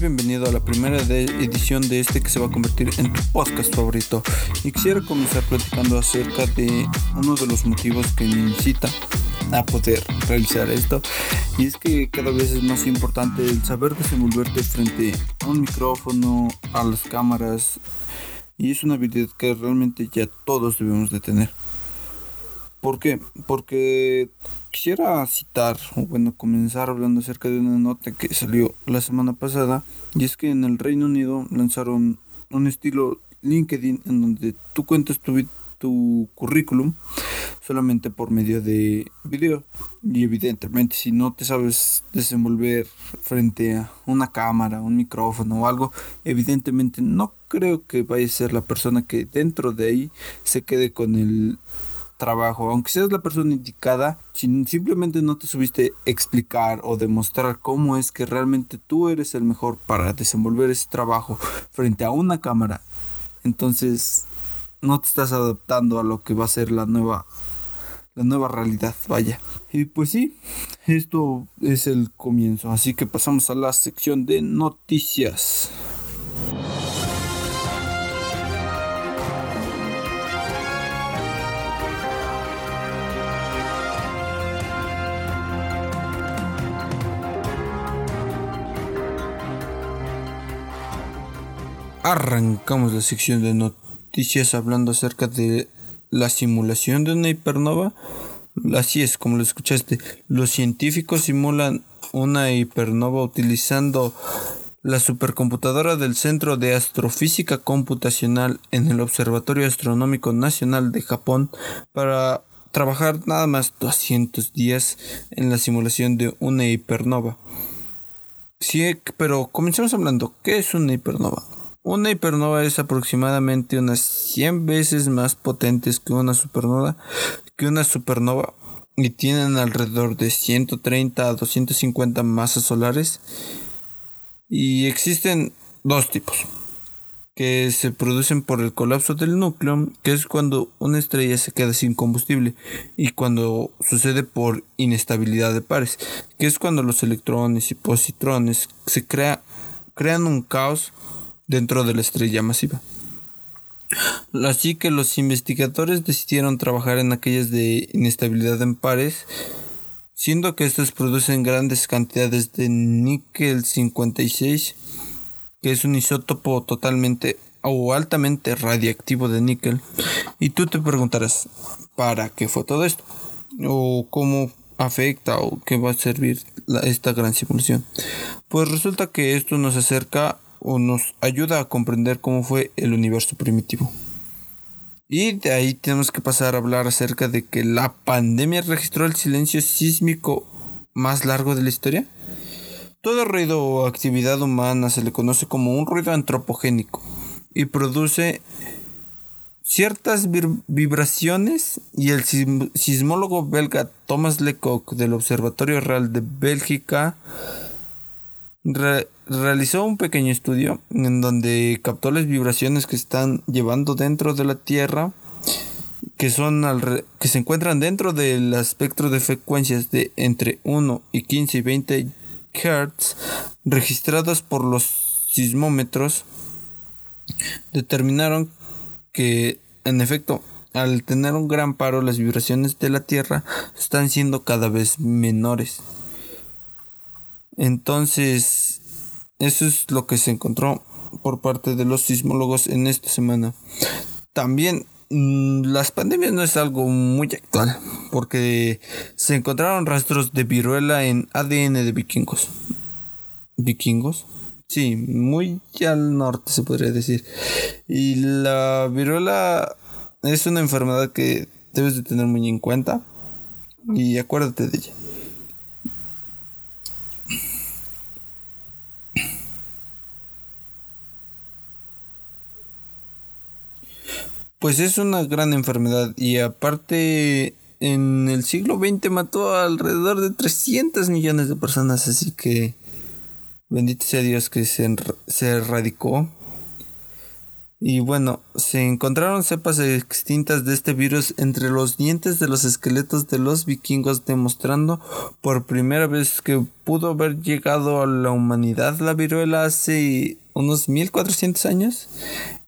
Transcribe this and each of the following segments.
bienvenido a la primera edición de este que se va a convertir en tu podcast favorito. Y quisiera comenzar platicando acerca de uno de los motivos que me incita a poder realizar esto. Y es que cada vez es más importante el saber desenvolverte frente a un micrófono, a las cámaras. Y es una habilidad que realmente ya todos debemos de tener. ¿Por qué? Porque quisiera citar, o bueno, comenzar hablando acerca de una nota que salió la semana pasada, y es que en el Reino Unido lanzaron un estilo LinkedIn en donde tú cuentas tu, tu currículum solamente por medio de video. Y evidentemente, si no te sabes desenvolver frente a una cámara, un micrófono o algo, evidentemente no creo que vaya a ser la persona que dentro de ahí se quede con el trabajo, aunque seas la persona indicada, si simplemente no te subiste explicar o demostrar cómo es que realmente tú eres el mejor para desenvolver ese trabajo frente a una cámara, entonces no te estás adaptando a lo que va a ser la nueva la nueva realidad, vaya. Y pues sí, esto es el comienzo, así que pasamos a la sección de noticias. Arrancamos la sección de noticias hablando acerca de la simulación de una hipernova. Así es, como lo escuchaste. Los científicos simulan una hipernova utilizando la supercomputadora del Centro de Astrofísica Computacional en el Observatorio Astronómico Nacional de Japón para trabajar nada más 200 días en la simulación de una hipernova. Sí, pero comencemos hablando, ¿qué es una hipernova? Una hipernova es aproximadamente unas 100 veces más potentes que una supernova, y tienen alrededor de 130 a 250 masas solares. Y existen dos tipos que se producen por el colapso del núcleo, que es cuando una estrella se queda sin combustible, y cuando sucede por inestabilidad de pares, que es cuando los electrones y positrones se crea, crean un caos dentro de la estrella masiva. Así que los investigadores decidieron trabajar en aquellas de inestabilidad en pares, siendo que estas producen grandes cantidades de níquel 56, que es un isótopo totalmente o altamente radiactivo de níquel. Y tú te preguntarás, ¿para qué fue todo esto? ¿O cómo afecta o qué va a servir esta gran simulación? Pues resulta que esto nos acerca o nos ayuda a comprender cómo fue el universo primitivo. Y de ahí tenemos que pasar a hablar acerca de que la pandemia registró el silencio sísmico más largo de la historia. Todo ruido o actividad humana se le conoce como un ruido antropogénico y produce ciertas vibraciones y el sismólogo belga Thomas Lecoq del Observatorio Real de Bélgica realizó un pequeño estudio en donde captó las vibraciones que están llevando dentro de la Tierra, que, son que se encuentran dentro del espectro de frecuencias de entre 1 y 15 y 20 Hz registradas por los sismómetros, determinaron que en efecto al tener un gran paro las vibraciones de la Tierra están siendo cada vez menores. Entonces, eso es lo que se encontró por parte de los sismólogos en esta semana. También mm, las pandemias no es algo muy actual, porque se encontraron rastros de viruela en ADN de vikingos. ¿Vikingos? Sí, muy al norte se podría decir. Y la viruela es una enfermedad que debes de tener muy en cuenta y acuérdate de ella. Pues es una gran enfermedad y aparte en el siglo XX mató alrededor de 300 millones de personas, así que bendito sea Dios que se, se erradicó. Y bueno, se encontraron cepas extintas de este virus entre los dientes de los esqueletos de los vikingos, demostrando por primera vez que pudo haber llegado a la humanidad la viruela hace unos 1400 años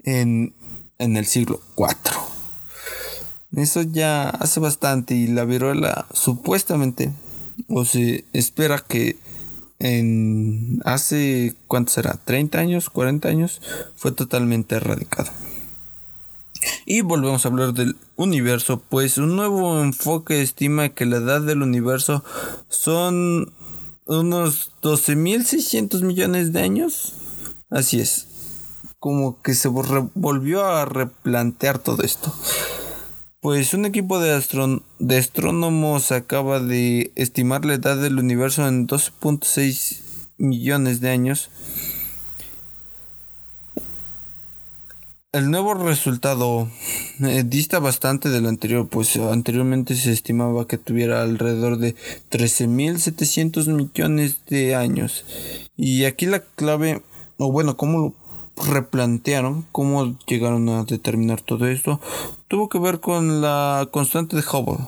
en, en el siglo IV. Eso ya hace bastante y la viruela supuestamente o se espera que en hace, ¿cuánto será? ¿30 años? ¿40 años? Fue totalmente erradicado. Y volvemos a hablar del universo, pues un nuevo enfoque estima que la edad del universo son unos 12.600 millones de años. Así es, como que se volvió a replantear todo esto. Pues un equipo de, de astrónomos acaba de estimar la edad del universo en 12.6 millones de años. El nuevo resultado eh, dista bastante del anterior, pues anteriormente se estimaba que tuviera alrededor de 13.700 millones de años. Y aquí la clave, o bueno, ¿cómo replantearon cómo llegaron a determinar todo esto tuvo que ver con la constante de Hubble,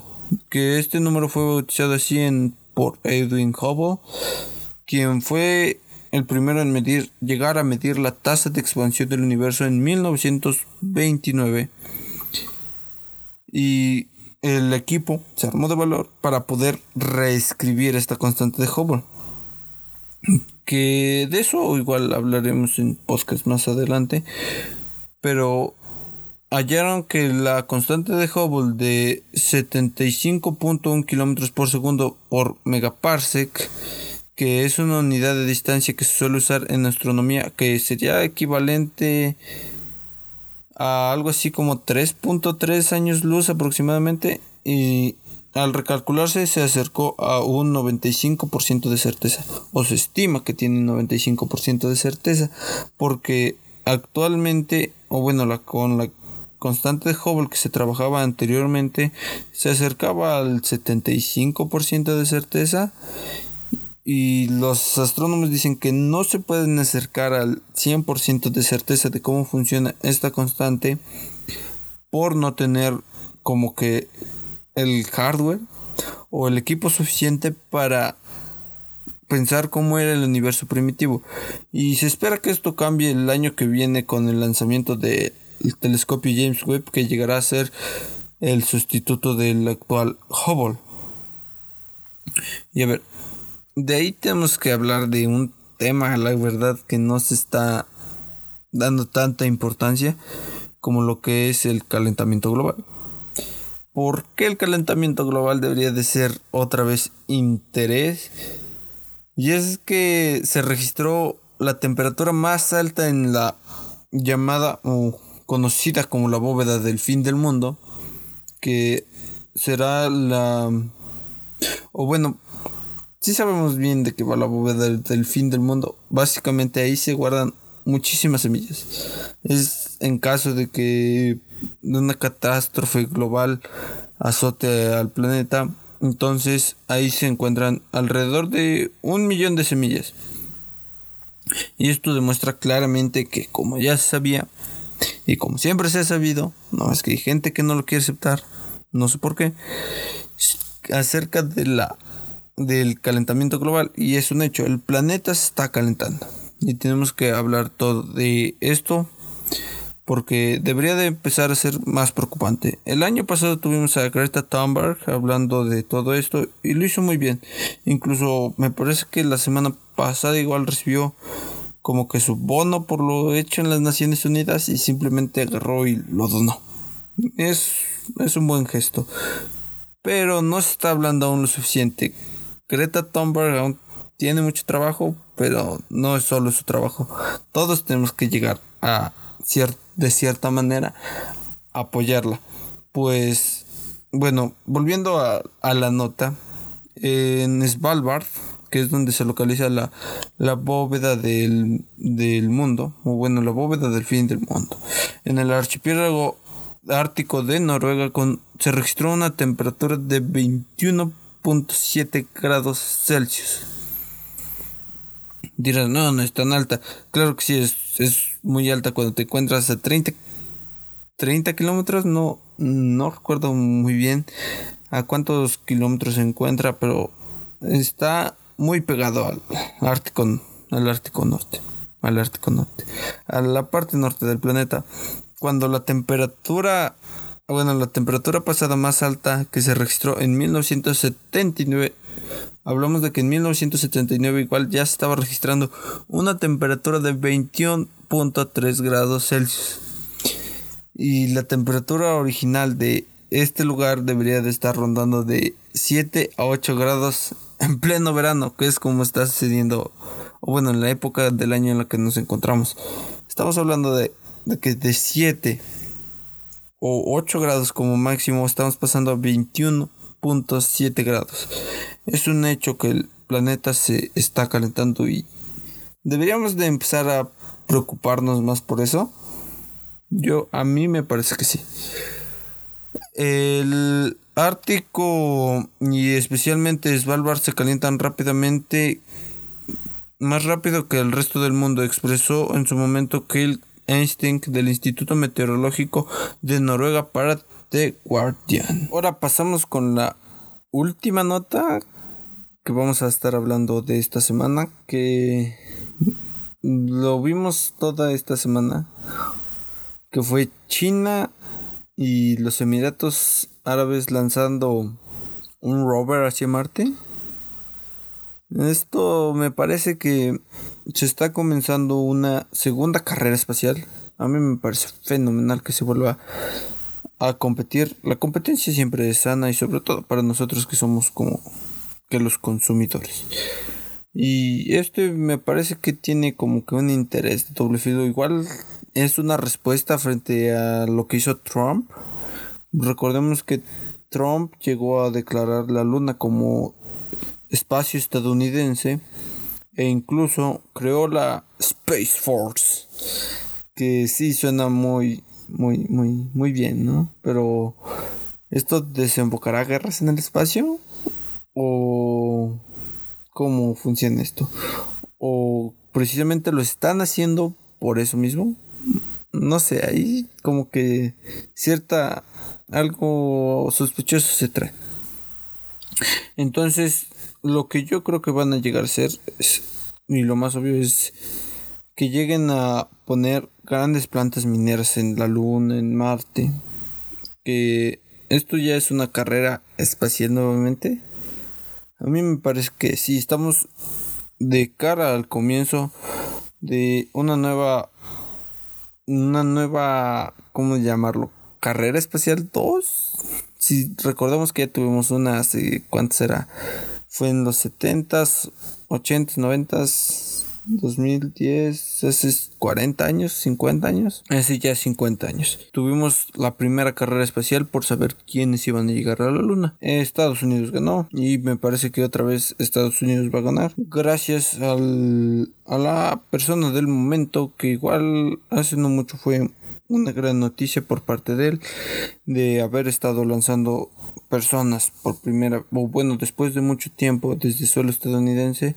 que este número fue bautizado así en, por Edwin Hubble, quien fue el primero en medir, llegar a medir la tasa de expansión del universo en 1929. Y el equipo se armó de valor para poder reescribir esta constante de Hubble que de eso igual hablaremos en podcast más adelante, pero hallaron que la constante de Hubble de 75.1 kilómetros por segundo por megaparsec, que es una unidad de distancia que se suele usar en astronomía, que sería equivalente a algo así como 3.3 años luz aproximadamente, y al recalcularse se acercó a un 95% de certeza, o se estima que tiene un 95% de certeza, porque actualmente, o bueno, la, con la constante de Hubble que se trabajaba anteriormente, se acercaba al 75% de certeza y los astrónomos dicen que no se pueden acercar al 100% de certeza de cómo funciona esta constante por no tener como que el hardware o el equipo suficiente para pensar cómo era el universo primitivo. Y se espera que esto cambie el año que viene con el lanzamiento del telescopio James Webb que llegará a ser el sustituto del actual Hubble. Y a ver, de ahí tenemos que hablar de un tema, la verdad, que no se está dando tanta importancia como lo que es el calentamiento global. ¿Por qué el calentamiento global debería de ser otra vez interés? Y es que se registró la temperatura más alta en la llamada o conocida como la bóveda del fin del mundo, que será la... o bueno, si sabemos bien de qué va la bóveda del fin del mundo. Básicamente ahí se guardan muchísimas semillas. Es en caso de que de una catástrofe global azote al planeta, entonces ahí se encuentran alrededor de un millón de semillas. Y esto demuestra claramente que como ya se sabía, y como siempre se ha sabido, no es que hay gente que no lo quiere aceptar, no sé por qué, acerca de la del calentamiento global. Y es un hecho, el planeta se está calentando. Y tenemos que hablar todo de esto porque debería de empezar a ser más preocupante. El año pasado tuvimos a Greta Thunberg hablando de todo esto y lo hizo muy bien. Incluso me parece que la semana pasada igual recibió como que su bono por lo hecho en las Naciones Unidas y simplemente agarró y lo donó. Es, es un buen gesto. Pero no se está hablando aún lo suficiente. Greta Thunberg aún tiene mucho trabajo, pero no es solo su trabajo. Todos tenemos que llegar a de cierta manera apoyarla. Pues bueno, volviendo a, la nota, en Svalbard, que es donde se localiza la, la bóveda del, del, mundo, o bueno, la bóveda del fin del mundo. En el archipiélago ártico de Noruega con, se registró una temperatura de 21.7 grados Celsius. Dirán, no, no es tan alta. Claro que sí, es muy alta cuando te encuentras a 30, 30 kilómetros. No, no recuerdo muy bien a cuántos kilómetros se encuentra, pero está muy pegado al Ártico, al Ártico Norte, al Ártico Norte, a la parte norte del planeta. Cuando la temperatura, bueno, la temperatura pasada más alta que se registró en 1979 Hablamos de que en 1979 igual ya se estaba registrando una temperatura de 21.3 grados Celsius. Y la temperatura original de este lugar debería de estar rondando de 7 a 8 grados en pleno verano, que es como está sucediendo, o bueno, en la época del año en la que nos encontramos. Estamos hablando de, de que de 7 o 8 grados como máximo estamos pasando a 21.7 grados. Es un hecho que el planeta se está calentando y deberíamos de empezar a preocuparnos más por eso. Yo a mí me parece que sí. El Ártico y especialmente Svalbard se calientan rápidamente, más rápido que el resto del mundo, expresó en su momento Kiel Einstein del Instituto Meteorológico de Noruega para The Guardian. Ahora pasamos con la última nota que vamos a estar hablando de esta semana, que lo vimos toda esta semana, que fue China y los Emiratos Árabes lanzando un rover hacia Marte. Esto me parece que se está comenzando una segunda carrera espacial. A mí me parece fenomenal que se vuelva a competir. La competencia siempre es sana y sobre todo para nosotros que somos como que los consumidores. Y este me parece que tiene como que un interés de doble filo. Igual es una respuesta frente a lo que hizo Trump. Recordemos que Trump llegó a declarar la luna como espacio estadounidense e incluso creó la Space Force. Que sí suena muy, muy, muy, muy bien, ¿no? Pero ¿esto desembocará guerras en el espacio? o cómo funciona esto. O precisamente lo están haciendo por eso mismo. No sé ahí como que cierta algo sospechoso se trae. Entonces lo que yo creo que van a llegar a ser y lo más obvio es que lleguen a poner grandes plantas mineras en la luna en Marte que esto ya es una carrera espacial nuevamente a mí me parece que si estamos de cara al comienzo de una nueva una nueva ¿cómo llamarlo? carrera espacial 2. Si recordamos que ya tuvimos una hace cuánto será? Fue en los 70s, 80s, 90s 2010, hace 40 años, 50 años, hace ya 50 años. Tuvimos la primera carrera espacial por saber quiénes iban a llegar a la luna. Estados Unidos ganó y me parece que otra vez Estados Unidos va a ganar. Gracias al, a la persona del momento que igual hace no mucho fue una gran noticia por parte de él de haber estado lanzando personas por primera o bueno después de mucho tiempo desde suelo estadounidense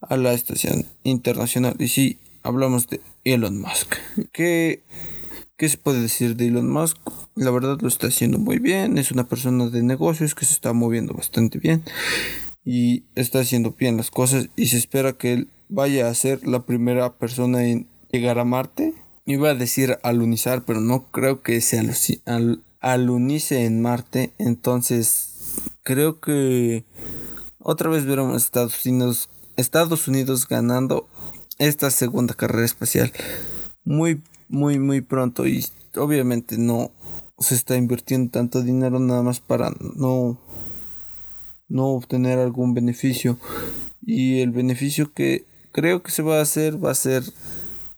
a la estación internacional. Y si hablamos de Elon Musk. ¿qué, ¿qué se puede decir de Elon Musk? la verdad lo está haciendo muy bien. Es una persona de negocios que se está moviendo bastante bien y está haciendo bien las cosas. Y se espera que él vaya a ser la primera persona en llegar a Marte. Iba a decir alunizar, pero no creo que se al, alunice en Marte. Entonces, creo que otra vez veremos Estados Unidos, Estados Unidos ganando esta segunda carrera espacial. Muy, muy, muy pronto. Y obviamente no se está invirtiendo tanto dinero nada más para no, no obtener algún beneficio. Y el beneficio que creo que se va a hacer va a ser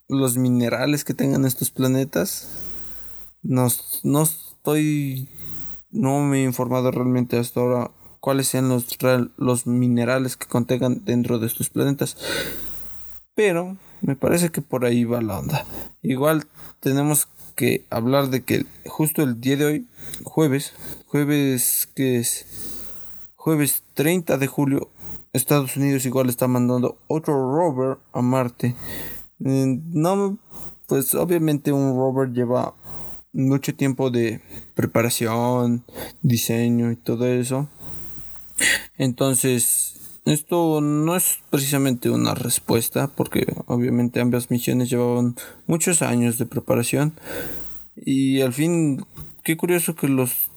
los minerales que tengan estos planetas. No, no estoy. No me he informado realmente hasta ahora cuáles sean los, los minerales que contengan dentro de estos planetas. Pero me parece que por ahí va la onda. Igual tenemos que hablar de que justo el día de hoy, jueves, jueves que es jueves 30 de julio, Estados Unidos igual está mandando otro rover a Marte no pues obviamente un rover lleva mucho tiempo de preparación, diseño y todo eso. Entonces, esto no es precisamente una respuesta porque obviamente ambas misiones llevaban muchos años de preparación. Y al fin, qué curioso que los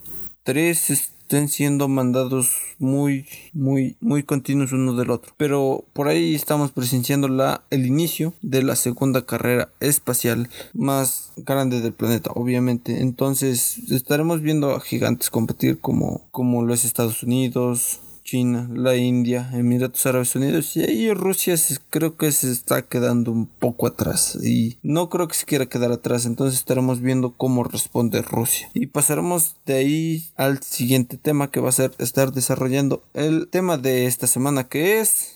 tres estén siendo mandados muy, muy, muy continuos uno del otro. Pero por ahí estamos presenciando la, el inicio de la segunda carrera espacial más grande del planeta, obviamente. Entonces estaremos viendo a gigantes competir como, como lo es Estados Unidos, China, la India, Emiratos Árabes Unidos y ahí Rusia creo que se está quedando un poco atrás y no creo que se quiera quedar atrás, entonces estaremos viendo cómo responde Rusia. Y pasaremos de ahí al siguiente tema que va a ser estar desarrollando el tema de esta semana que es...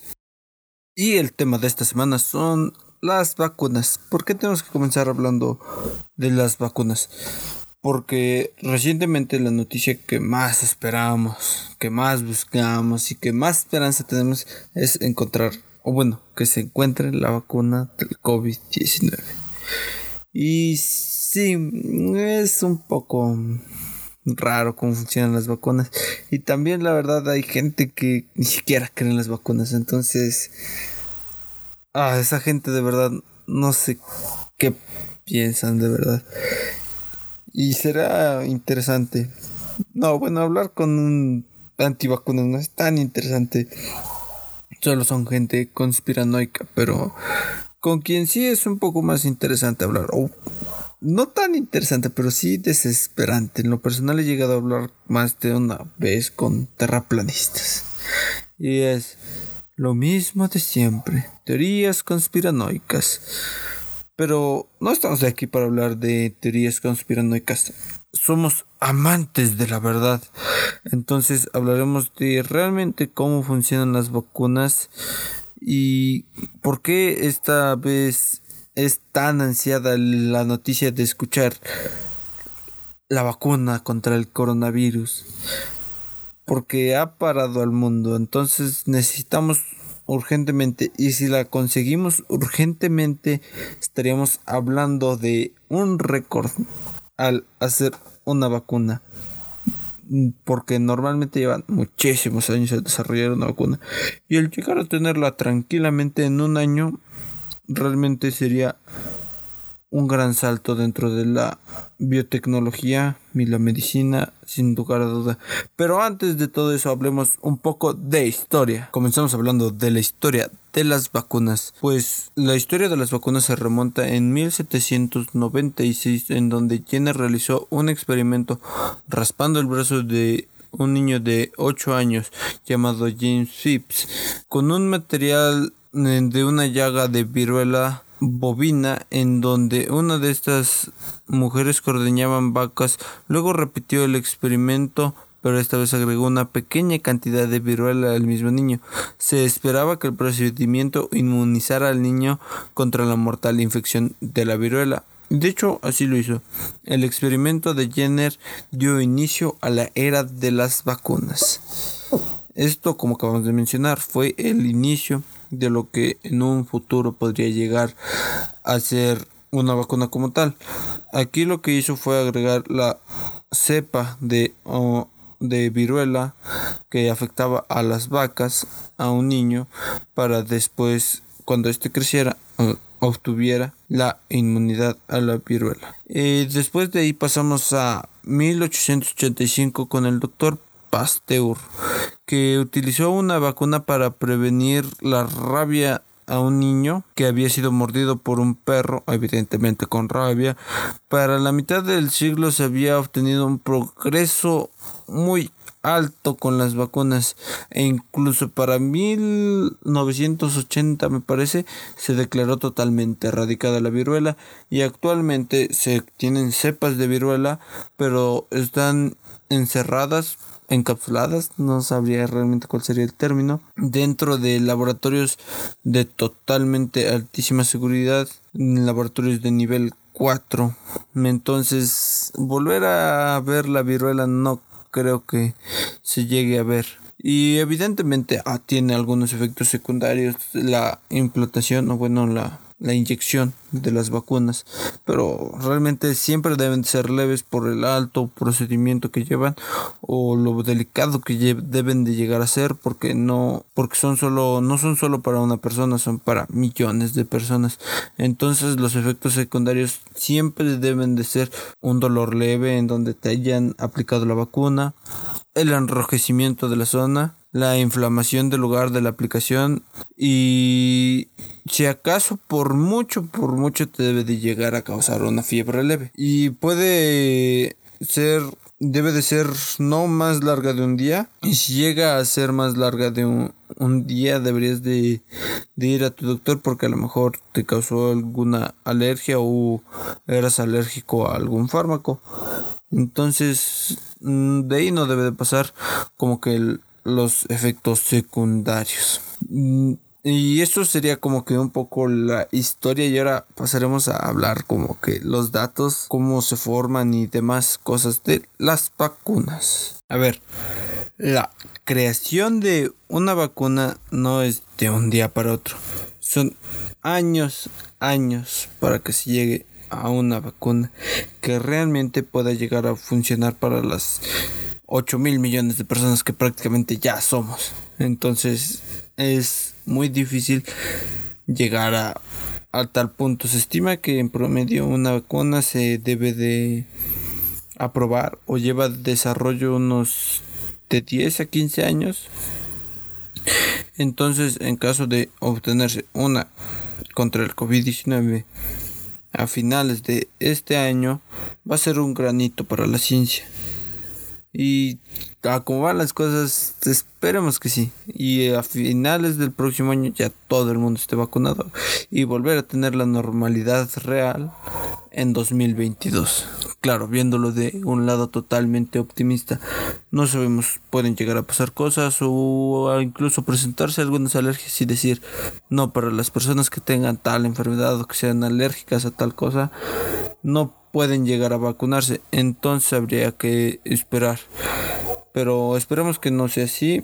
Y el tema de esta semana son las vacunas. ¿Por qué tenemos que comenzar hablando de las vacunas? Porque recientemente la noticia que más esperamos, que más buscamos y que más esperanza tenemos es encontrar, o bueno, que se encuentre la vacuna del COVID-19. Y sí, es un poco raro cómo funcionan las vacunas. Y también la verdad hay gente que ni siquiera cree en las vacunas. Entonces, ah, esa gente de verdad no sé qué piensan de verdad. Y será interesante. No, bueno, hablar con un antivacunas no es tan interesante. Solo son gente conspiranoica, pero con quien sí es un poco más interesante hablar. O no tan interesante, pero sí desesperante. En lo personal he llegado a hablar más de una vez con terraplanistas. Y es lo mismo de siempre. Teorías conspiranoicas. Pero no estamos aquí para hablar de teorías conspiranoicas. Somos amantes de la verdad. Entonces hablaremos de realmente cómo funcionan las vacunas y por qué esta vez es tan ansiada la noticia de escuchar la vacuna contra el coronavirus. Porque ha parado al mundo. Entonces necesitamos urgentemente y si la conseguimos urgentemente estaríamos hablando de un récord al hacer una vacuna. Porque normalmente llevan muchísimos años al desarrollar una vacuna. Y el llegar a tenerla tranquilamente en un año realmente sería un gran salto dentro de la biotecnología y la medicina, sin lugar a duda. Pero antes de todo eso, hablemos un poco de historia. Comenzamos hablando de la historia de las vacunas. Pues la historia de las vacunas se remonta en 1796, en donde Jenner realizó un experimento raspando el brazo de un niño de 8 años llamado James Phipps con un material de una llaga de viruela bovina en donde una de estas mujeres que ordeñaban vacas luego repitió el experimento pero esta vez agregó una pequeña cantidad de viruela al mismo niño. Se esperaba que el procedimiento inmunizara al niño contra la mortal infección de la viruela. De hecho, así lo hizo. El experimento de Jenner dio inicio a la era de las vacunas. Esto, como acabamos de mencionar, fue el inicio de lo que en un futuro podría llegar a ser una vacuna como tal. Aquí lo que hizo fue agregar la cepa de, de viruela que afectaba a las vacas a un niño para después, cuando éste creciera, obtuviera la inmunidad a la viruela. Y después de ahí pasamos a 1885 con el doctor Pasteur, que utilizó una vacuna para prevenir la rabia a un niño que había sido mordido por un perro, evidentemente con rabia. Para la mitad del siglo se había obtenido un progreso muy alto con las vacunas e incluso para 1980 me parece se declaró totalmente erradicada la viruela y actualmente se tienen cepas de viruela pero están encerradas encapsuladas, no sabría realmente cuál sería el término, dentro de laboratorios de totalmente altísima seguridad, laboratorios de nivel 4. Entonces, volver a ver la viruela no creo que se llegue a ver. Y evidentemente ah, tiene algunos efectos secundarios la implantación o bueno la la inyección de las vacunas, pero realmente siempre deben ser leves por el alto procedimiento que llevan o lo delicado que deben de llegar a ser porque no porque son solo no son solo para una persona, son para millones de personas. Entonces los efectos secundarios siempre deben de ser un dolor leve en donde te hayan aplicado la vacuna, el enrojecimiento de la zona, la inflamación del lugar de la aplicación y si acaso por mucho, por mucho te debe de llegar a causar una fiebre leve. Y puede ser debe de ser no más larga de un día. Y si llega a ser más larga de un, un día deberías de, de, ir a tu doctor porque a lo mejor te causó alguna alergia o eras alérgico a algún fármaco. Entonces mm, de ahí no debe de pasar como que el, los efectos secundarios. Mm, y esto sería como que un poco la historia y ahora pasaremos a hablar como que los datos, cómo se forman y demás cosas de las vacunas. A ver, la creación de una vacuna no es de un día para otro. Son años, años para que se llegue a una vacuna que realmente pueda llegar a funcionar para las 8 mil millones de personas que prácticamente ya somos. Entonces es muy difícil llegar a, tal punto. Se estima que en promedio una vacuna se debe de aprobar o lleva desarrollo unos de 10 a 15 años. Entonces, en caso de obtenerse una contra el COVID-19 a finales de este año, va a ser un granito para la ciencia. Y a cómo van las cosas, esperemos que sí. Y a finales del próximo año ya todo el mundo esté vacunado y volver a tener la normalidad real en 2022. Claro, viéndolo de un lado totalmente optimista, no sabemos, pueden llegar a pasar cosas o incluso presentarse algunas alergias y decir, no, para las personas que tengan tal enfermedad o que sean alérgicas a tal cosa, no pueden llegar a vacunarse, entonces habría que esperar. Pero esperemos que no sea así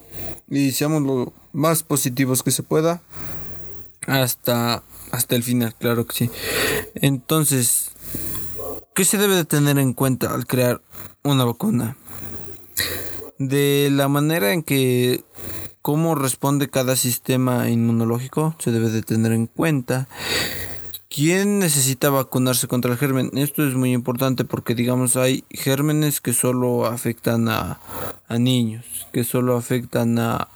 y seamos lo más positivos que se pueda hasta, hasta el final, claro que sí. Entonces, ¿qué se debe de tener en cuenta al crear una vacuna? De la manera en que cómo responde cada sistema inmunológico se debe de tener en cuenta ¿Quién necesita vacunarse contra el germen? Esto es muy importante porque digamos hay gérmenes que solo afectan a, niños, que solo afectan a,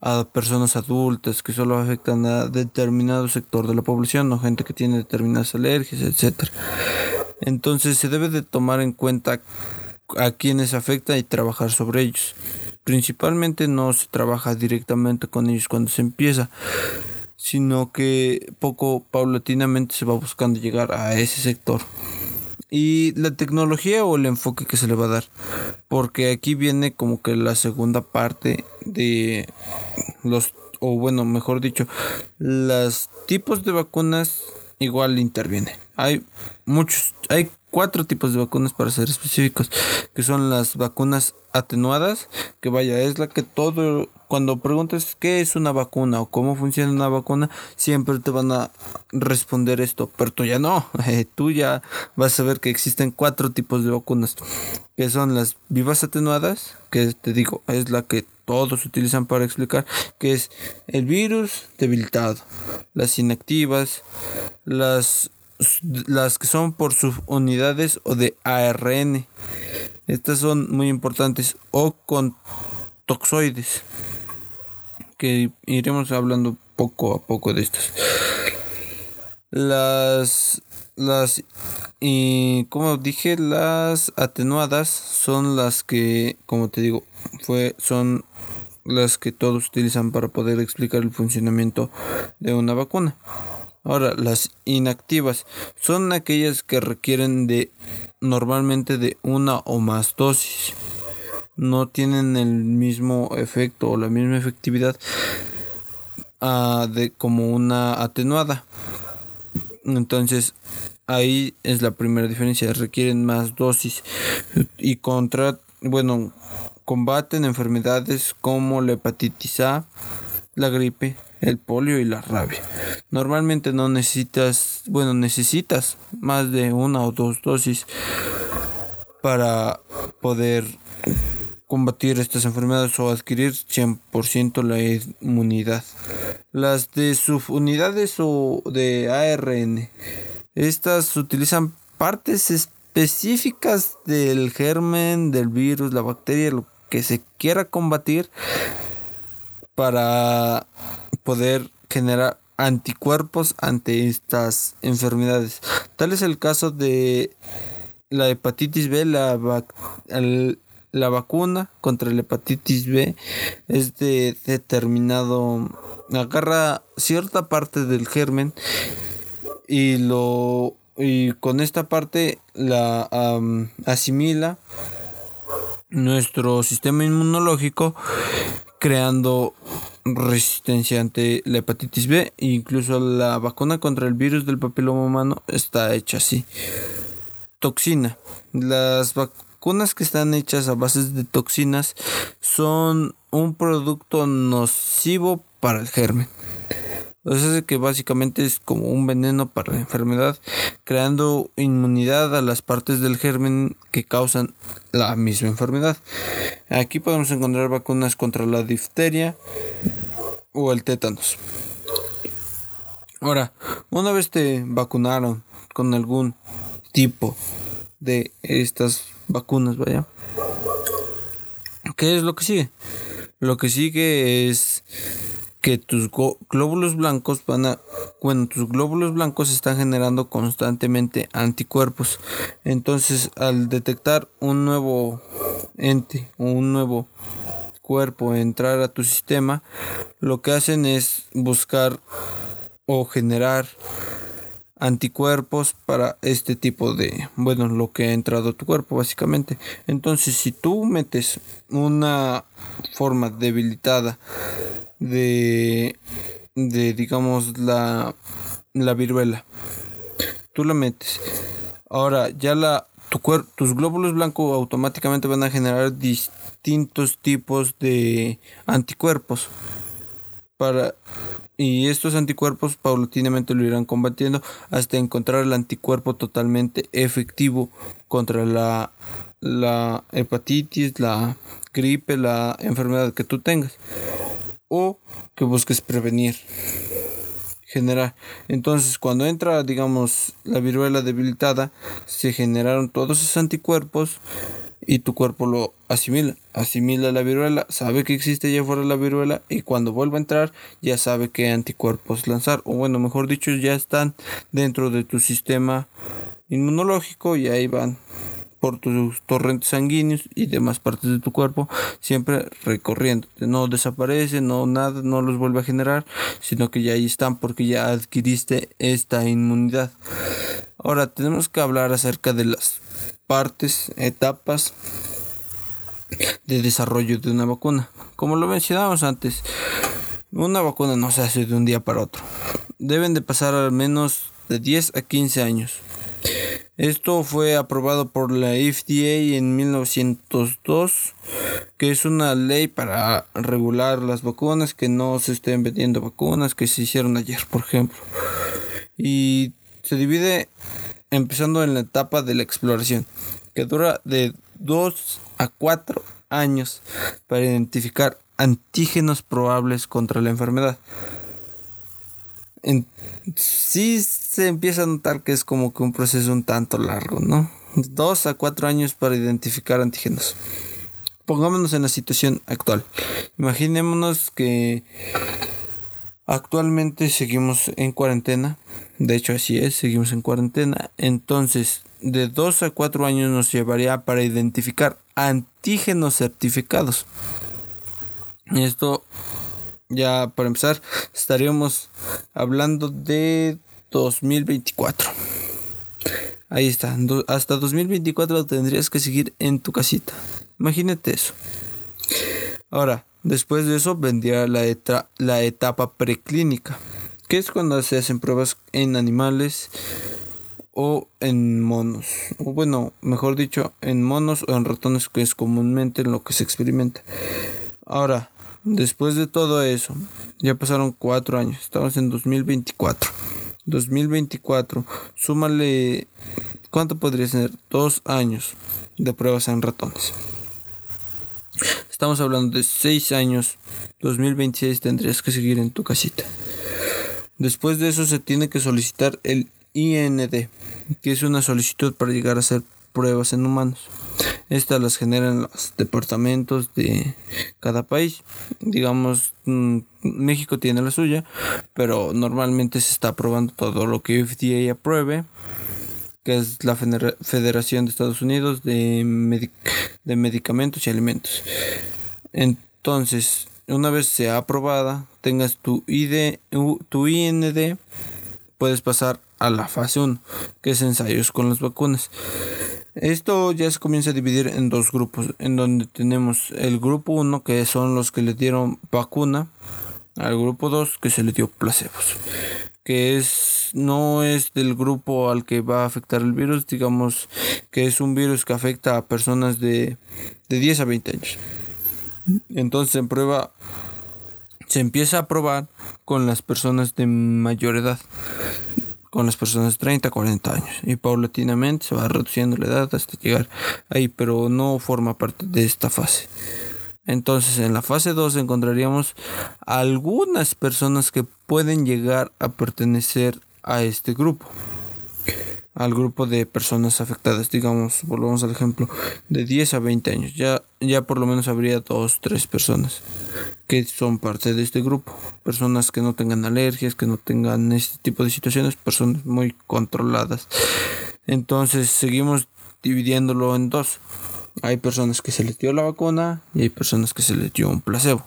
a personas adultas, que solo afectan a determinado sector de la población o gente que tiene determinadas alergias, etc. Entonces se debe de tomar en cuenta a quienes afecta y trabajar sobre ellos. Principalmente no se trabaja directamente con ellos cuando se empieza sino que poco paulatinamente se va buscando llegar a ese sector. Y la tecnología o el enfoque que se le va a dar. Porque aquí viene como que la segunda parte de los, o bueno, mejor dicho, los tipos de vacunas igual interviene. Hay muchos, hay cuatro tipos de vacunas para ser específicos, que son las vacunas atenuadas, que vaya, es la que todo, cuando preguntas qué es una vacuna o cómo funciona una vacuna, siempre te van a responder esto, pero tú ya no, eh, tú ya vas a ver que existen cuatro tipos de vacunas, que son las vivas atenuadas, que te digo, es la que todos utilizan para explicar, que es el virus debilitado, las inactivas, las las que son por subunidades o de ARN. Estas son muy importantes o con toxoides. Que iremos hablando poco a poco de estas. Las las y como dije las atenuadas son las que como te digo fue son las que todos utilizan para poder explicar el funcionamiento de una vacuna. Ahora, las inactivas son aquellas que requieren de normalmente de una o más dosis. No tienen el mismo efecto o la misma efectividad uh, de como una atenuada. Entonces, ahí es la primera diferencia. Requieren más dosis y contra, bueno, combaten enfermedades como la hepatitis A, la gripe, el polio y la rabia. Normalmente no necesitas, bueno, necesitas más de una o dos dosis para poder combatir estas enfermedades o adquirir 100% la inmunidad. Las de subunidades o de ARN, estas utilizan partes específicas del germen, del virus, la bacteria, lo que se quiera combatir para poder generar anticuerpos ante estas enfermedades. Tal es el caso de la hepatitis B, la, la vacuna contra la hepatitis B es de determinado, agarra cierta parte del germen y lo y con esta parte la asimila nuestro sistema inmunológico creando resistencia ante la hepatitis B incluso la vacuna contra el virus del papiloma humano está hecha así toxina las vacunas que están hechas a bases de toxinas son un producto nocivo para el germen. Entonces que básicamente es como un veneno para la enfermedad, creando inmunidad a las partes del germen que causan la misma enfermedad. Aquí podemos encontrar vacunas contra la difteria o el tétanos. Ahora, una vez te vacunaron con algún tipo de estas vacunas, vaya. ¿Qué es lo que sigue? Lo que sigue es que tus glóbulos blancos van a bueno tus glóbulos blancos están generando constantemente anticuerpos entonces al detectar un nuevo ente un nuevo cuerpo entrar a tu sistema lo que hacen es buscar o generar anticuerpos para este tipo de, bueno, lo que ha entrado a tu cuerpo básicamente. Entonces, si tú metes una forma debilitada de, de digamos, la, la viruela, tú la metes. Ahora, ya la, tu tus glóbulos blancos automáticamente van a generar distintos tipos de anticuerpos. Para y estos anticuerpos paulatinamente lo irán combatiendo hasta encontrar el anticuerpo totalmente efectivo contra la, la hepatitis, la gripe, la enfermedad que tú tengas o que busques prevenir generar. Entonces, cuando entra, digamos, la viruela debilitada, se generaron todos esos anticuerpos y tu cuerpo lo asimila, asimila la viruela, sabe que existe ya fuera la viruela y cuando vuelva a entrar ya sabe qué anticuerpos lanzar o bueno, mejor dicho, ya están dentro de tu sistema inmunológico y ahí van por tus torrentes sanguíneos y demás partes de tu cuerpo, siempre recorriendo. No desaparece, no nada, no los vuelve a generar, sino que ya ahí están porque ya adquiriste esta inmunidad. Ahora tenemos que hablar acerca de las partes, etapas de desarrollo de una vacuna. Como lo mencionamos antes, una vacuna no se hace de un día para otro. Deben de pasar al menos de 10 a 15 años. Esto fue aprobado por la FDA en 1902, que es una ley para regular las vacunas, que no se estén vendiendo vacunas que se hicieron ayer, por ejemplo. Y se divide empezando en la etapa de la exploración, que dura de 2 a 4 años para identificar antígenos probables contra la enfermedad. En, sí se empieza a notar que es como que un proceso un tanto largo, ¿no? 2 a 4 años para identificar antígenos. Pongámonos en la situación actual. Imaginémonos que actualmente seguimos en cuarentena de hecho, así es, seguimos en cuarentena. Entonces, de 2 a 4 años nos llevaría para identificar antígenos certificados. Esto, ya para empezar, estaríamos hablando de 2024. Ahí está, hasta 2024 tendrías que seguir en tu casita. Imagínate eso. Ahora, después de eso vendría la, etapa preclínica que es cuando se hacen pruebas en animales o en monos, o bueno, mejor dicho, en monos o en ratones, que es comúnmente en lo que se experimenta. Ahora, después de todo eso, ya pasaron cuatro años, estamos en 2024. 2024, súmale, ¿cuánto podría ser? Dos años de pruebas en ratones. Estamos hablando de seis años. 2026 tendrías que seguir en tu casita. Después de eso se tiene que solicitar el IND, que es una solicitud para llegar a hacer pruebas en humanos. Estas las generan los departamentos de cada país. Digamos, mm, México tiene la suya, pero normalmente se está aprobando todo lo que FDA apruebe, que es la Federación de Estados Unidos de, de Medicamentos y Alimentos. Entonces, una vez sea aprobada, tengas tu ID, tu IND, puedes pasar a la fase 1, que es ensayos con las vacunas. Esto ya se comienza a dividir en dos grupos, en donde tenemos el grupo 1 que son los que le dieron vacuna, al grupo 2 que se le dio placebos, que es no es del grupo al que va a afectar el virus, digamos que es un virus que afecta a personas de, de 10 a 20 años. Entonces en prueba se empieza a probar con las personas de mayor edad con las personas de 30, 40 años y paulatinamente se va reduciendo la edad hasta llegar ahí, pero no forma parte de esta fase. Entonces en la fase 2 encontraríamos algunas personas que pueden llegar a pertenecer a este grupo al grupo de personas afectadas, digamos, volvamos al ejemplo, de 10 a 20 años, ya, ya por lo menos habría dos, tres personas que son parte de este grupo, personas que no tengan alergias, que no tengan este tipo de situaciones, personas muy controladas. Entonces seguimos dividiéndolo en dos. Hay personas que se les dio la vacuna y hay personas que se les dio un placebo.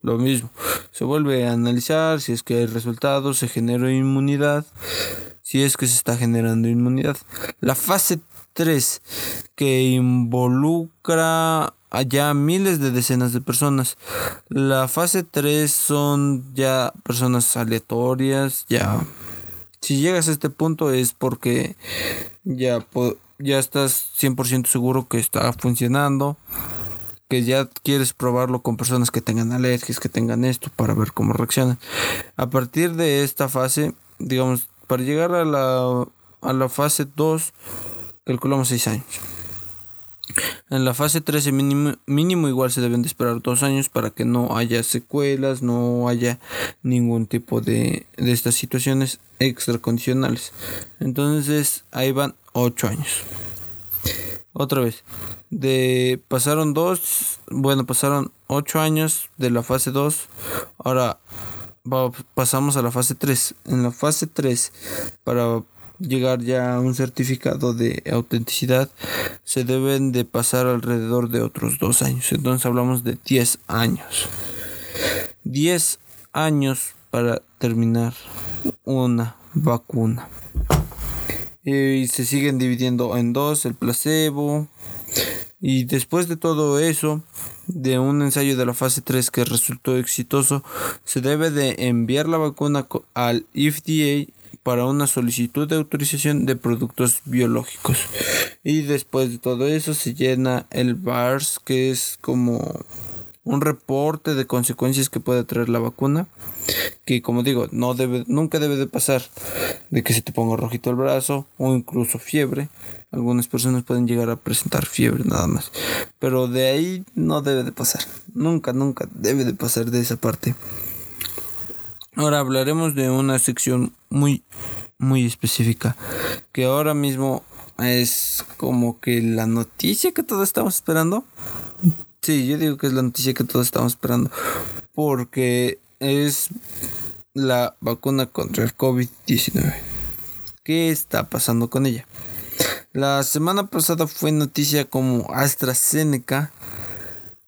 Lo mismo, se vuelve a analizar si es que hay resultados, se genera inmunidad si es que se está generando inmunidad. La fase 3 que involucra a ya miles de decenas de personas. La fase 3 son ya personas aleatorias, ya si llegas a este punto es porque ya ya estás 100% seguro que está funcionando, que ya quieres probarlo con personas que tengan alergias, que tengan esto para ver cómo reaccionan. A partir de esta fase, digamos para llegar a la, a la fase 2 calculamos 6 años. En la fase 13 mínimo, igual se deben de esperar 2 años para que no haya secuelas, no haya ningún tipo de, de estas situaciones extracondicionales. Entonces ahí van 8 años. Otra vez, de pasaron 2, bueno, pasaron 8 años de la fase 2. Ahora pasamos a la fase 3. En la fase 3, para llegar ya a un certificado de autenticidad, se deben de pasar alrededor de otros dos años. Entonces hablamos de 10 años. 10 años para terminar una vacuna. Y se siguen dividiendo en dos, el placebo. Y después de todo eso, de un ensayo de la fase 3 que resultó exitoso, se debe de enviar la vacuna al FDA para una solicitud de autorización de productos biológicos. Y después de todo eso se llena el BARS, que es como un reporte de consecuencias que puede traer la vacuna, que como digo, no debe, nunca debe de pasar de que se te ponga rojito el brazo o incluso fiebre. Algunas personas pueden llegar a presentar fiebre nada más, pero de ahí no debe de pasar. Nunca, nunca debe de pasar de esa parte. Ahora hablaremos de una sección muy, muy específica, que ahora mismo es como que la noticia que todos estamos esperando. Sí, yo digo que es la noticia que todos estamos esperando. Porque es la vacuna contra el COVID-19. ¿Qué está pasando con ella? La semana pasada fue noticia como AstraZeneca,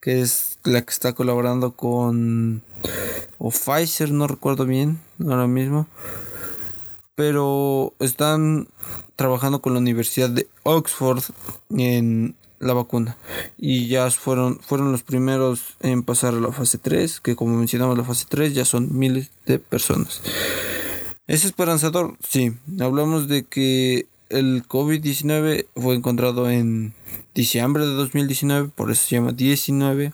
que es la que está colaborando con o Pfizer, no recuerdo bien ahora mismo, pero están trabajando con la Universidad de Oxford en la vacuna. Y ya fueron fueron los primeros en pasar a la fase 3 que como mencionamos la fase 3 ya son miles de personas. Es esperanzador sí. Hablamos de que el COVID-19 fue encontrado en diciembre de 2019 por eso se llama 19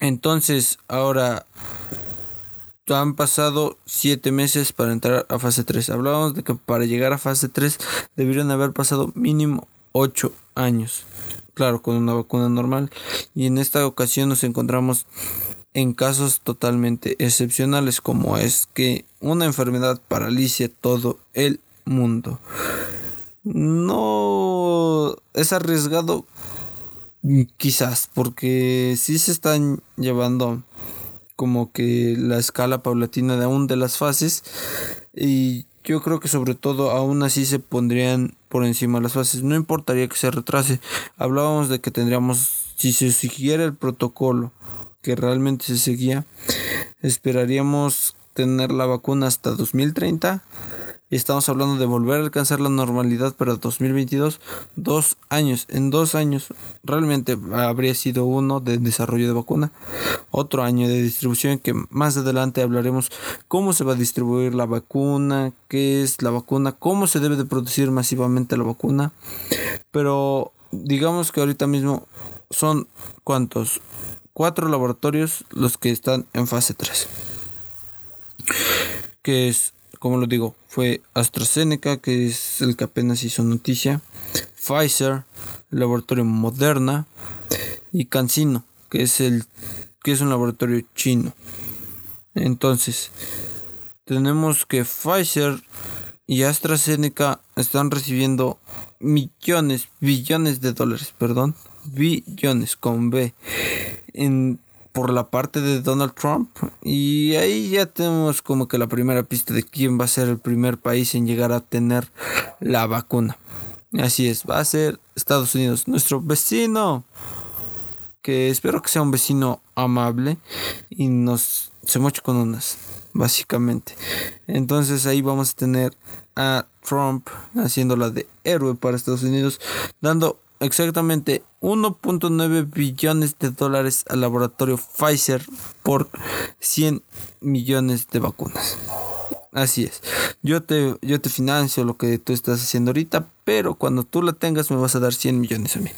Entonces, ahora han pasado siete meses para entrar a fase 3. Hablábamos de que para llegar a fase 3 debieron haber pasado mínimo 8 años. Claro, con una vacuna normal. Y en esta ocasión nos encontramos en casos totalmente excepcionales como es que una enfermedad paralice todo el mundo. No es arriesgado quizás porque si se están llevando como que la escala paulatina de aún de las fases y yo creo que sobre todo aún así se pondrían por encima las fases. No importaría que se retrase. Hablábamos de que tendríamos si se siguiera el protocolo que realmente se seguía esperaríamos tener la vacuna hasta 2030 estamos hablando de volver a alcanzar la normalidad para 2022, dos años. En dos años realmente habría sido uno de desarrollo de vacuna, otro año de distribución que más adelante hablaremos cómo se va a distribuir la vacuna, qué es la vacuna, cómo se debe de producir masivamente la vacuna. Pero digamos que ahorita mismo son cuántos? Cuatro laboratorios los que están en fase 3. Que es como lo digo, fue AstraZeneca, que es el que apenas hizo noticia, Pfizer, el laboratorio Moderna y CanSino, que es el que es un laboratorio chino. Entonces, tenemos que Pfizer y AstraZeneca están recibiendo millones, billones de dólares, perdón, billones con B en por la parte de Donald Trump y ahí ya tenemos como que la primera pista de quién va a ser el primer país en llegar a tener la vacuna. Así es, va a ser Estados Unidos, nuestro vecino, que espero que sea un vecino amable y nos se moche con unas, básicamente. Entonces ahí vamos a tener a Trump haciéndola de héroe para Estados Unidos, dando exactamente 1.9 billones de dólares al laboratorio Pfizer por 100 millones de vacunas. Así es. Yo te, yo te financio lo que tú estás haciendo ahorita, pero cuando tú la tengas me vas a dar 100 millones a mí.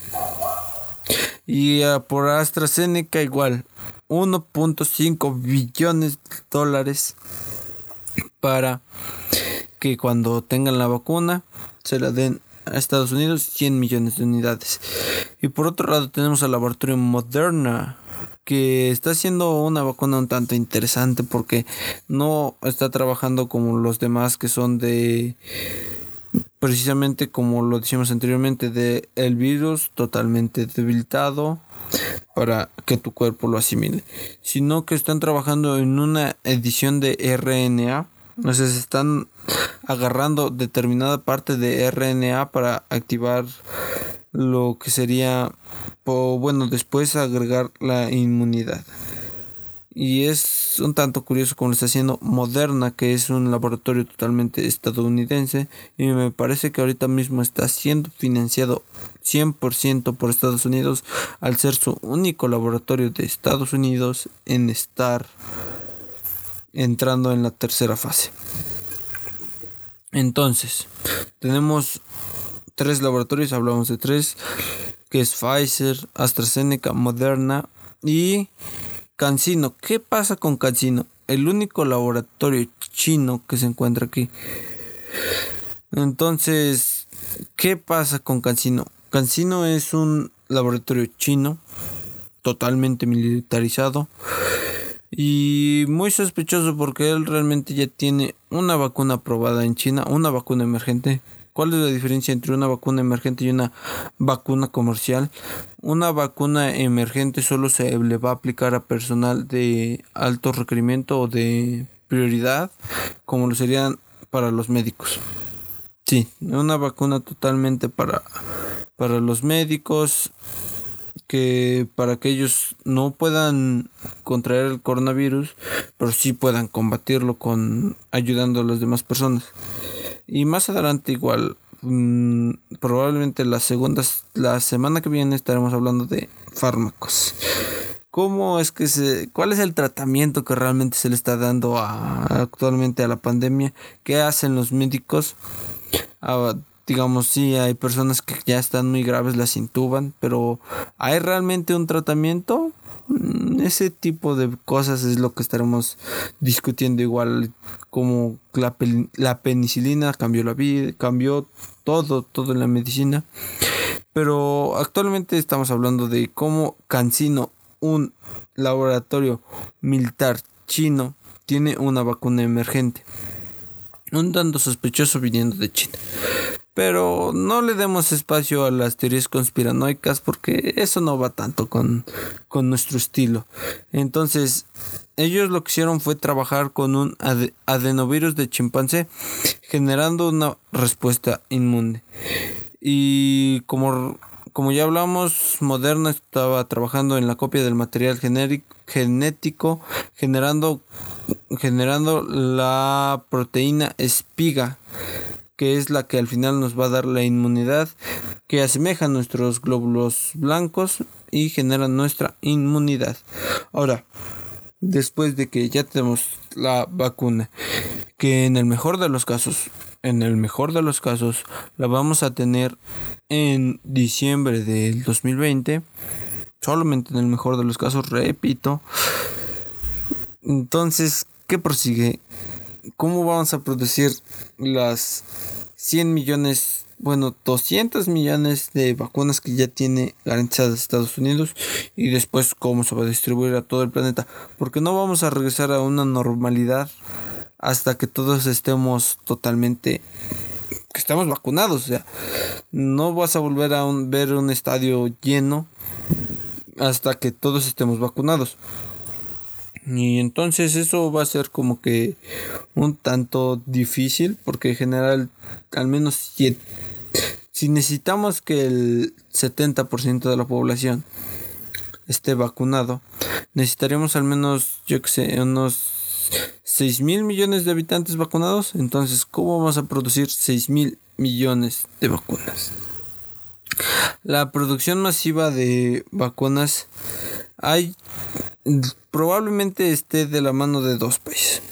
Y por AstraZeneca igual, 1.5 billones de dólares para que cuando tengan la vacuna se la den a Estados Unidos 100 millones de unidades. Y por otro lado tenemos al laboratorio Moderna que está haciendo una vacuna un tanto interesante porque no está trabajando como los demás que son de precisamente como lo decíamos anteriormente de el virus totalmente debilitado para que tu cuerpo lo asimile, sino que están trabajando en una edición de RNA o sea, se están agarrando determinada parte de RNA para activar lo que sería, o bueno, después agregar la inmunidad. Y es un tanto curioso como lo está haciendo Moderna, que es un laboratorio totalmente estadounidense. Y me parece que ahorita mismo está siendo financiado 100% por Estados Unidos, al ser su único laboratorio de Estados Unidos en estar entrando en la tercera fase. Entonces, tenemos tres laboratorios, hablamos de tres, que es Pfizer, AstraZeneca, Moderna y CanSino. ¿Qué pasa con CanSino? El único laboratorio chino que se encuentra aquí. Entonces, ¿qué pasa con CanSino? CanSino es un laboratorio chino totalmente militarizado y muy sospechoso porque él realmente ya tiene una vacuna aprobada en China, una vacuna emergente. ¿Cuál es la diferencia entre una vacuna emergente y una vacuna comercial? Una vacuna emergente solo se le va a aplicar a personal de alto requerimiento o de prioridad, como lo serían para los médicos. Sí, una vacuna totalmente para, para los médicos, que para que ellos no puedan contraer el coronavirus, pero sí puedan combatirlo con ayudando a las demás personas. Y más adelante igual, mm, probablemente la segunda, la semana que viene estaremos hablando de fármacos. ¿Cómo es que se, cuál es el tratamiento que realmente se le está dando actualmente a la pandemia? ¿Qué hacen los médicos? Ah, digamos, sí, hay personas que ya están muy graves, las intuban, pero ¿hay realmente un tratamiento? Mm, ese tipo de cosas es lo que estaremos discutiendo igual como la, la penicilina cambió la vida, cambió todo, todo en la medicina. Pero actualmente estamos hablando de cómo Cancino, un laboratorio militar chino, tiene una vacuna emergente. Un tanto sospechoso viniendo de China. Pero no le demos espacio a las teorías conspiranoicas porque eso no va tanto con, con nuestro estilo. Entonces, ellos lo que hicieron fue trabajar con un adenovirus de chimpancé, generando una respuesta inmune. Y como, como ya hablamos, Moderna estaba trabajando en la copia del material genético, generando, generando la proteína espiga que es la que al final nos va a dar la inmunidad que asemeja nuestros glóbulos blancos y genera nuestra inmunidad. Ahora, después de que ya tenemos la vacuna, que en el mejor de los casos, en el mejor de los casos, la vamos a tener en diciembre del 2020, solamente en el mejor de los casos, repito. Entonces, ¿qué prosigue? ¿Cómo vamos a producir las 100 millones, bueno, 200 millones de vacunas que ya tiene garantizadas Estados Unidos y después cómo se va a distribuir a todo el planeta? Porque no vamos a regresar a una normalidad hasta que todos estemos totalmente que estamos vacunados, o sea, no vas a volver a ver un estadio lleno hasta que todos estemos vacunados. Y entonces eso va a ser como que un tanto difícil porque en general al menos si, si necesitamos que el 70% de la población esté vacunado, necesitaríamos al menos, yo que sé, unos 6 mil millones de habitantes vacunados. Entonces, ¿cómo vamos a producir 6 mil millones de vacunas? La producción masiva de vacunas hay probablemente esté de la mano de dos países.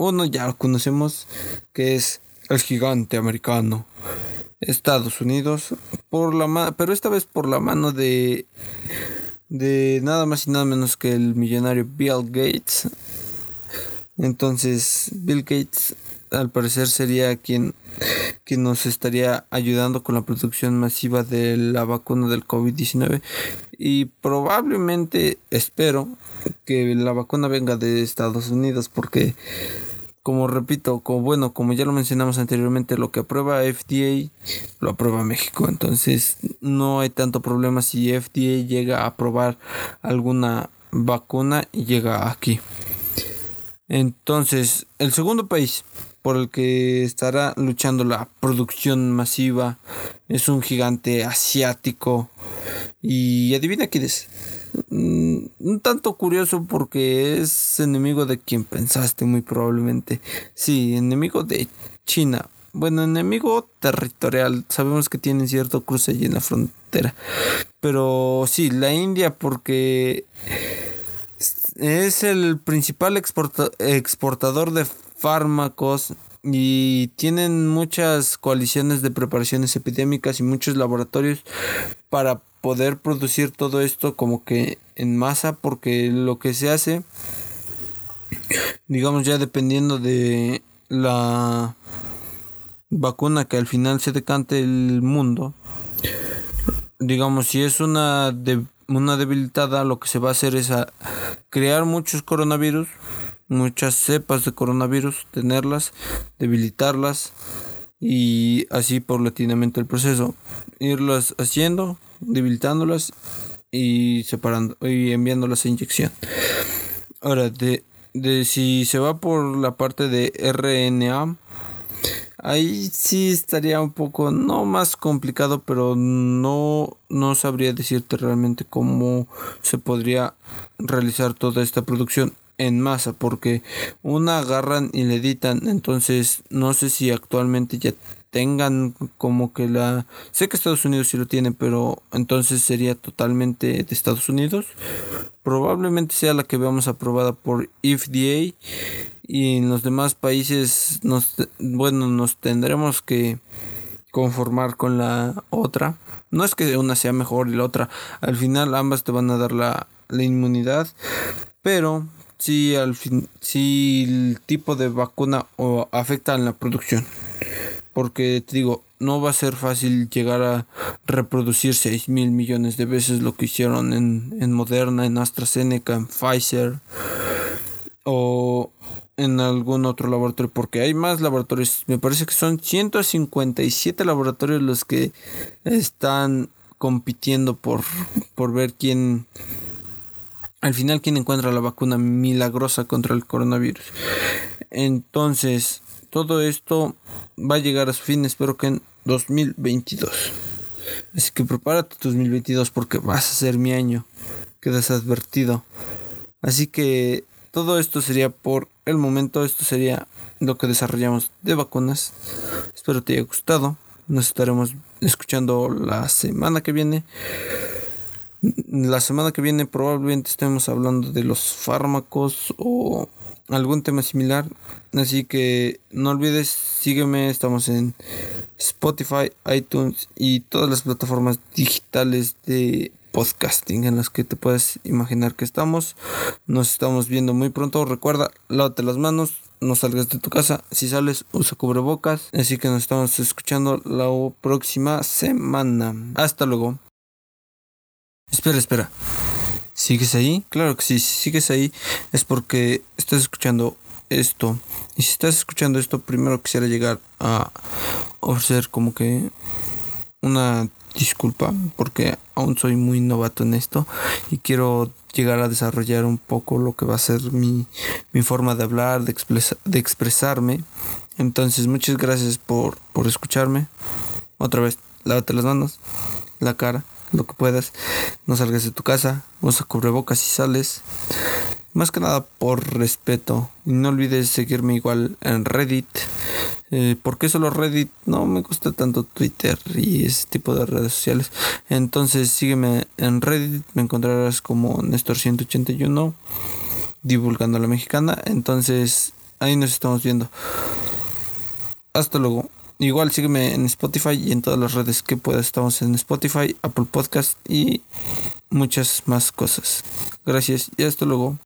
Uno ya lo conocemos, que es el gigante americano, Estados Unidos, por la pero esta vez por la mano de de nada más y nada menos que el millonario Bill Gates. Entonces, Bill Gates al parecer sería quien, quien nos estaría ayudando con la producción masiva de la vacuna del COVID-19 y probablemente espero que la vacuna venga de Estados Unidos porque como repito, como bueno, como ya lo mencionamos anteriormente, lo que aprueba FDA lo aprueba México. Entonces no hay tanto problema si FDA llega a aprobar alguna vacuna y llega aquí. Entonces, el segundo país por el que estará luchando la producción masiva es un gigante asiático. Y adivina quién es. Mm, un tanto curioso porque es enemigo de quien pensaste muy probablemente. Sí, enemigo de China. Bueno, enemigo territorial. Sabemos que tienen cierto cruce allí en la frontera. Pero sí, la India porque es el principal exportador de fármacos y tienen muchas coaliciones de preparaciones epidémicas y muchos laboratorios para poder producir todo esto como que en masa porque lo que se hace digamos ya dependiendo de la vacuna que al final se decante el mundo digamos si es una de una debilitada, lo que se va a hacer es a crear muchos coronavirus, muchas cepas de coronavirus, tenerlas, debilitarlas y así paulatinamente el proceso. Irlas haciendo, debilitándolas y separando y enviándolas a inyección. Ahora, de, de si se va por la parte de RNA, Ahí sí estaría un poco, no más complicado, pero no, no sabría decirte realmente cómo se podría realizar toda esta producción en masa, porque una agarran y le editan, entonces no sé si actualmente ya tengan como que la... Sé que Estados Unidos sí lo tiene, pero entonces sería totalmente de Estados Unidos. Probablemente sea la que veamos aprobada por FDA y en los demás países nos bueno nos tendremos que conformar con la otra No es que una sea mejor y la otra. Al final ambas te van a dar la, la inmunidad. Pero si al fin, si el tipo de vacuna o afecta en la producción. Porque te digo, no va a ser fácil llegar a reproducir 6 mil millones de veces lo que hicieron en, en Moderna, en AstraZeneca, en Pfizer o en algún otro laboratorio, porque hay más laboratorios. Me parece que son 157 laboratorios los que están compitiendo por, por ver quién, al final, quién encuentra la vacuna milagrosa contra el coronavirus. Entonces, todo esto va a llegar a su fin, espero que en 2022. Así que prepárate 2022 porque vas a ser mi año. Quedas advertido. Así que todo esto sería por el momento. Esto sería lo que desarrollamos de vacunas. Espero te haya gustado. Nos estaremos escuchando la semana que viene. La semana que viene probablemente estemos hablando de los fármacos o algún tema similar. Así que no olvides, sígueme, estamos en Spotify, iTunes y todas las plataformas digitales de podcasting en las que te puedes imaginar que estamos. Nos estamos viendo muy pronto. Recuerda, lávate las manos, no salgas de tu casa. Si sales, usa cubrebocas. Así que nos estamos escuchando la próxima semana. Hasta luego. Espera, espera. ¿Sigues ahí? Claro que sí, si sigues ahí es porque estás escuchando esto. Y si estás escuchando esto, primero quisiera llegar a ofrecer como que una disculpa porque aún soy muy novato en esto y quiero llegar a desarrollar un poco lo que va a ser mi, mi forma de hablar, de, de expresarme. Entonces, muchas gracias por, por escucharme. Otra vez, lávate las manos, la cara lo que puedas. No salgas de tu casa, usa cubrebocas si sales. Más que nada por respeto. Y no olvides seguirme igual en Reddit. Eh, ¿Por qué solo Reddit? No me gusta tanto Twitter y ese tipo de redes sociales. Entonces sígueme en Reddit. Me encontrarás como Néstor181 divulgando la mexicana. Entonces ahí nos estamos viendo. Hasta luego. Igual sígueme en Spotify y en todas las redes que puedas. Estamos en Spotify, Apple Podcast y muchas más cosas. Gracias y hasta luego.